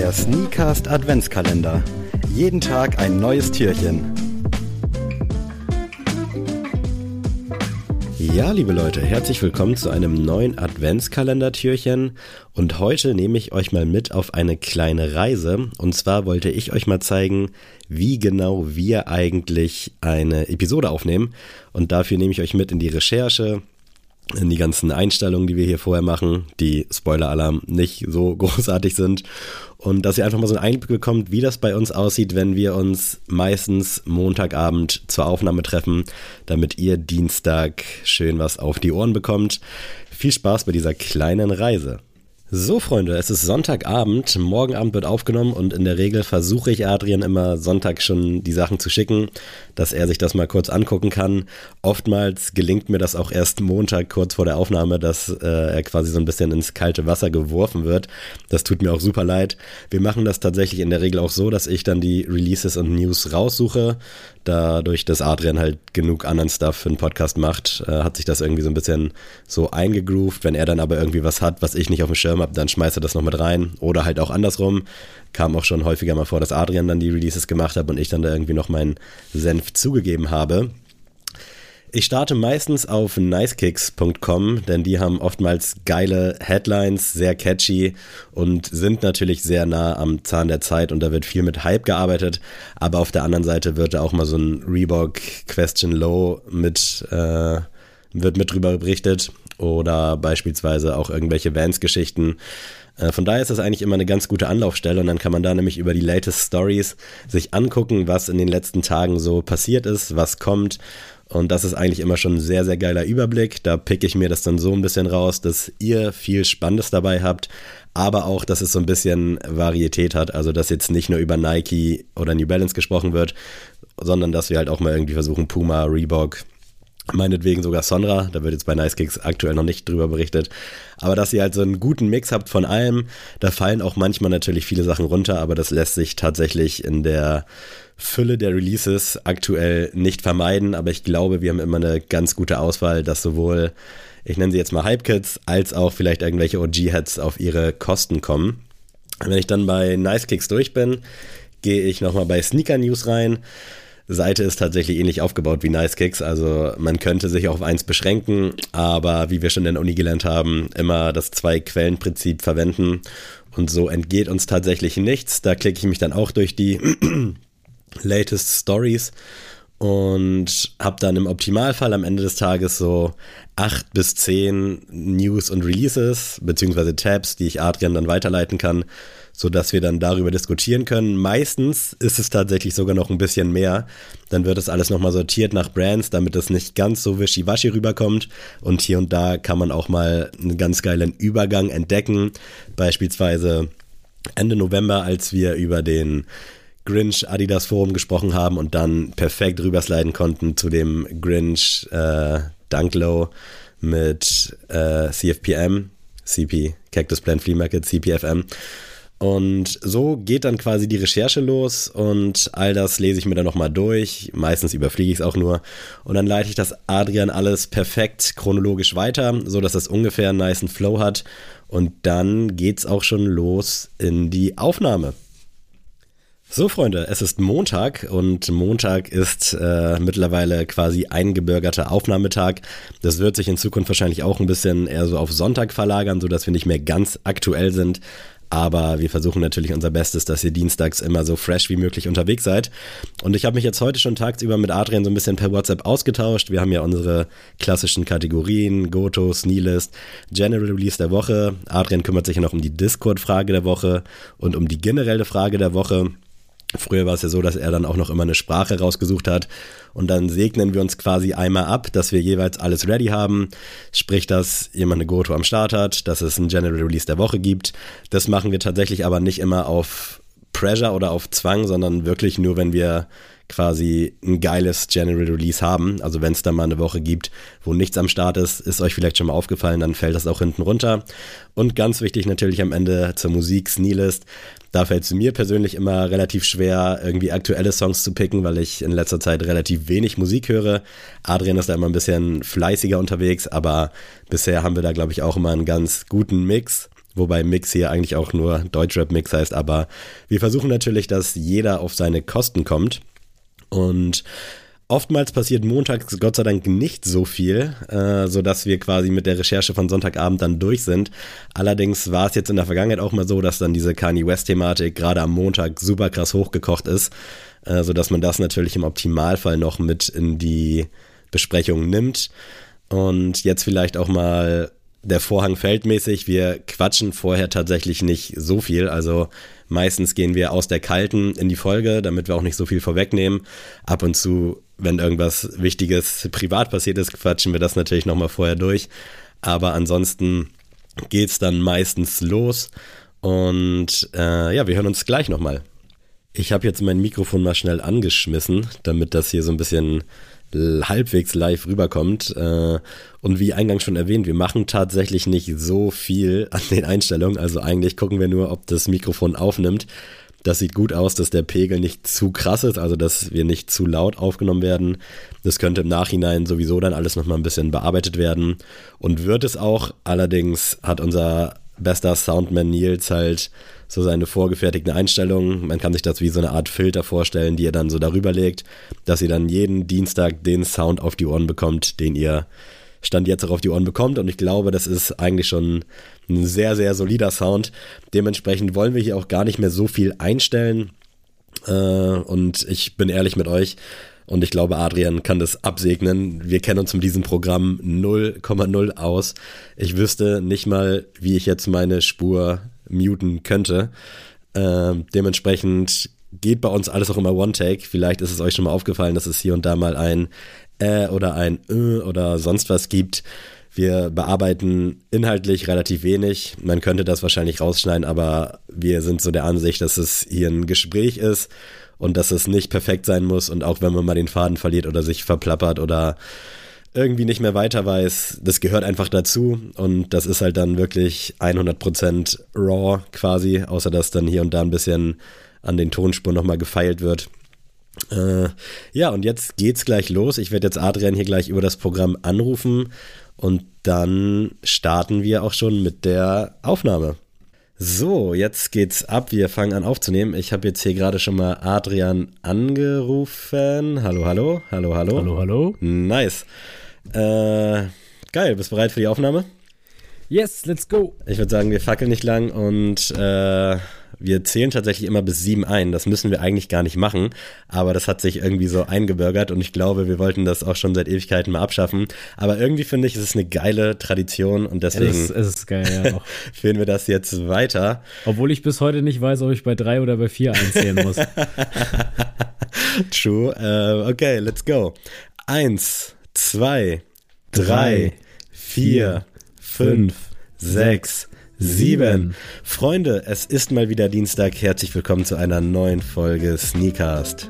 Der Sneakast Adventskalender. Jeden Tag ein neues Türchen. Ja, liebe Leute, herzlich willkommen zu einem neuen Adventskalender-Türchen. Und heute nehme ich euch mal mit auf eine kleine Reise. Und zwar wollte ich euch mal zeigen, wie genau wir eigentlich eine Episode aufnehmen. Und dafür nehme ich euch mit in die Recherche, in die ganzen Einstellungen, die wir hier vorher machen, die Spoiler-Alarm nicht so großartig sind. Und dass ihr einfach mal so einen Einblick bekommt, wie das bei uns aussieht, wenn wir uns meistens Montagabend zur Aufnahme treffen, damit ihr Dienstag schön was auf die Ohren bekommt. Viel Spaß bei dieser kleinen Reise. So, Freunde, es ist Sonntagabend. Morgen Abend wird aufgenommen und in der Regel versuche ich Adrian immer Sonntag schon die Sachen zu schicken, dass er sich das mal kurz angucken kann. Oftmals gelingt mir das auch erst Montag kurz vor der Aufnahme, dass äh, er quasi so ein bisschen ins kalte Wasser geworfen wird. Das tut mir auch super leid. Wir machen das tatsächlich in der Regel auch so, dass ich dann die Releases und News raussuche. Dadurch, dass Adrian halt genug anderen Stuff für einen Podcast macht, äh, hat sich das irgendwie so ein bisschen so eingegroovt. Wenn er dann aber irgendwie was hat, was ich nicht auf dem Schirm habe, dann schmeißt er das noch mit rein. Oder halt auch andersrum. Kam auch schon häufiger mal vor, dass Adrian dann die Releases gemacht hat und ich dann da irgendwie noch meinen Senf zugegeben habe. Ich starte meistens auf nicekicks.com, denn die haben oftmals geile Headlines, sehr catchy und sind natürlich sehr nah am Zahn der Zeit und da wird viel mit Hype gearbeitet. Aber auf der anderen Seite wird da auch mal so ein Reebok Question Low mit, äh, wird mit drüber berichtet oder beispielsweise auch irgendwelche Vans-Geschichten. Äh, von daher ist das eigentlich immer eine ganz gute Anlaufstelle und dann kann man da nämlich über die latest Stories sich angucken, was in den letzten Tagen so passiert ist, was kommt und das ist eigentlich immer schon ein sehr, sehr geiler Überblick. Da picke ich mir das dann so ein bisschen raus, dass ihr viel Spannendes dabei habt, aber auch, dass es so ein bisschen Varietät hat. Also, dass jetzt nicht nur über Nike oder New Balance gesprochen wird, sondern dass wir halt auch mal irgendwie versuchen, Puma, Reebok, meinetwegen sogar Sonra, da wird jetzt bei Nice Kicks aktuell noch nicht drüber berichtet, aber dass ihr halt so einen guten Mix habt von allem, da fallen auch manchmal natürlich viele Sachen runter, aber das lässt sich tatsächlich in der Fülle der Releases aktuell nicht vermeiden, aber ich glaube, wir haben immer eine ganz gute Auswahl, dass sowohl, ich nenne sie jetzt mal Hype-Kits, als auch vielleicht irgendwelche OG-Heads auf ihre Kosten kommen. Wenn ich dann bei Nice Kicks durch bin, gehe ich nochmal bei Sneaker News rein. Seite ist tatsächlich ähnlich aufgebaut wie Nice Kicks, also man könnte sich auf eins beschränken, aber wie wir schon in der Uni gelernt haben, immer das Zwei-Quellen-Prinzip verwenden. Und so entgeht uns tatsächlich nichts. Da klicke ich mich dann auch durch die latest Stories und habe dann im Optimalfall am Ende des Tages so acht bis zehn News und Releases beziehungsweise Tabs, die ich Adrian dann weiterleiten kann, so dass wir dann darüber diskutieren können. Meistens ist es tatsächlich sogar noch ein bisschen mehr. Dann wird das alles nochmal sortiert nach Brands, damit es nicht ganz so wischiwaschi rüberkommt. Und hier und da kann man auch mal einen ganz geilen Übergang entdecken. Beispielsweise Ende November, als wir über den Grinch Adidas Forum gesprochen haben und dann perfekt rübersliden konnten zu dem Grinch äh, Dunklow mit äh, CFPM, CP, Cactus Plant Flea Market, CPFM. Und so geht dann quasi die Recherche los und all das lese ich mir dann nochmal durch. Meistens überfliege ich es auch nur. Und dann leite ich das Adrian alles perfekt chronologisch weiter, so dass es ungefähr einen niceen Flow hat. Und dann geht's auch schon los in die Aufnahme. So, Freunde, es ist Montag und Montag ist äh, mittlerweile quasi eingebürgerter Aufnahmetag. Das wird sich in Zukunft wahrscheinlich auch ein bisschen eher so auf Sonntag verlagern, sodass wir nicht mehr ganz aktuell sind. Aber wir versuchen natürlich unser Bestes, dass ihr dienstags immer so fresh wie möglich unterwegs seid. Und ich habe mich jetzt heute schon tagsüber mit Adrian so ein bisschen per WhatsApp ausgetauscht. Wir haben ja unsere klassischen Kategorien, Goto, Sneelist, General Release der Woche. Adrian kümmert sich ja noch um die Discord-Frage der Woche und um die generelle Frage der Woche. Früher war es ja so, dass er dann auch noch immer eine Sprache rausgesucht hat und dann segnen wir uns quasi einmal ab, dass wir jeweils alles ready haben. Sprich, dass jemand eine Goto am Start hat, dass es einen General Release der Woche gibt. Das machen wir tatsächlich aber nicht immer auf Pressure oder auf Zwang, sondern wirklich nur, wenn wir quasi ein geiles General Release haben. Also wenn es da mal eine Woche gibt, wo nichts am Start ist, ist euch vielleicht schon mal aufgefallen, dann fällt das auch hinten runter. Und ganz wichtig natürlich am Ende zur Musik, Sneelist. Da fällt es mir persönlich immer relativ schwer, irgendwie aktuelle Songs zu picken, weil ich in letzter Zeit relativ wenig Musik höre. Adrian ist da immer ein bisschen fleißiger unterwegs, aber bisher haben wir da, glaube ich, auch immer einen ganz guten Mix. Wobei Mix hier eigentlich auch nur Deutschrap-Mix heißt, aber wir versuchen natürlich, dass jeder auf seine Kosten kommt. Und Oftmals passiert montags Gott sei Dank nicht so viel, äh, sodass wir quasi mit der Recherche von Sonntagabend dann durch sind. Allerdings war es jetzt in der Vergangenheit auch mal so, dass dann diese Kanye West-Thematik gerade am Montag super krass hochgekocht ist, äh, sodass man das natürlich im Optimalfall noch mit in die Besprechung nimmt. Und jetzt vielleicht auch mal der Vorhang fällt mäßig. Wir quatschen vorher tatsächlich nicht so viel. Also meistens gehen wir aus der kalten in die Folge, damit wir auch nicht so viel vorwegnehmen. Ab und zu, wenn irgendwas Wichtiges privat passiert ist, quatschen wir das natürlich nochmal vorher durch. Aber ansonsten geht's dann meistens los. Und äh, ja, wir hören uns gleich nochmal. Ich habe jetzt mein Mikrofon mal schnell angeschmissen, damit das hier so ein bisschen halbwegs live rüberkommt. Äh, und wie eingangs schon erwähnt, wir machen tatsächlich nicht so viel an den Einstellungen. Also eigentlich gucken wir nur, ob das Mikrofon aufnimmt. Das sieht gut aus, dass der Pegel nicht zu krass ist, also dass wir nicht zu laut aufgenommen werden. Das könnte im Nachhinein sowieso dann alles nochmal ein bisschen bearbeitet werden und wird es auch. Allerdings hat unser bester Soundman Nils halt so seine vorgefertigten Einstellungen. Man kann sich das wie so eine Art Filter vorstellen, die ihr dann so darüber legt, dass ihr dann jeden Dienstag den Sound auf die Ohren bekommt, den ihr Stand jetzt auch auf die Ohren bekommt. Und ich glaube, das ist eigentlich schon ein sehr, sehr solider Sound. Dementsprechend wollen wir hier auch gar nicht mehr so viel einstellen. Äh, und ich bin ehrlich mit euch, und ich glaube, Adrian kann das absegnen. Wir kennen uns mit diesem Programm 0,0 aus. Ich wüsste nicht mal, wie ich jetzt meine Spur muten könnte. Äh, dementsprechend geht bei uns alles auch immer One-Take. Vielleicht ist es euch schon mal aufgefallen, dass es hier und da mal ein Äh oder ein Ö oder sonst was gibt. Wir bearbeiten inhaltlich relativ wenig. Man könnte das wahrscheinlich rausschneiden, aber wir sind so der Ansicht, dass es hier ein Gespräch ist und dass es nicht perfekt sein muss und auch wenn man mal den Faden verliert oder sich verplappert oder irgendwie nicht mehr weiter weiß, das gehört einfach dazu und das ist halt dann wirklich 100% raw quasi, außer dass dann hier und da ein bisschen an den Tonspuren nochmal gefeilt wird. Äh, ja, und jetzt geht's gleich los. Ich werde jetzt Adrian hier gleich über das Programm anrufen und dann starten wir auch schon mit der Aufnahme. So, jetzt geht's ab. Wir fangen an aufzunehmen. Ich habe jetzt hier gerade schon mal Adrian angerufen. Hallo, hallo, hallo, hallo. Hallo, hallo. Nice. Äh, geil, bist du bereit für die Aufnahme? Yes, let's go. Ich würde sagen, wir fackeln nicht lang und äh, wir zählen tatsächlich immer bis sieben ein. Das müssen wir eigentlich gar nicht machen, aber das hat sich irgendwie so eingebürgert und ich glaube, wir wollten das auch schon seit Ewigkeiten mal abschaffen. Aber irgendwie finde ich, es ist eine geile Tradition und deswegen es ist, es ist geil, ja, führen wir das jetzt weiter. Obwohl ich bis heute nicht weiß, ob ich bei drei oder bei vier einzählen muss. True. Uh, okay, let's go. Eins, zwei, drei, vier, fünf, sechs, sieben. Freunde, es ist mal wieder Dienstag. Herzlich willkommen zu einer neuen Folge Sneakcast.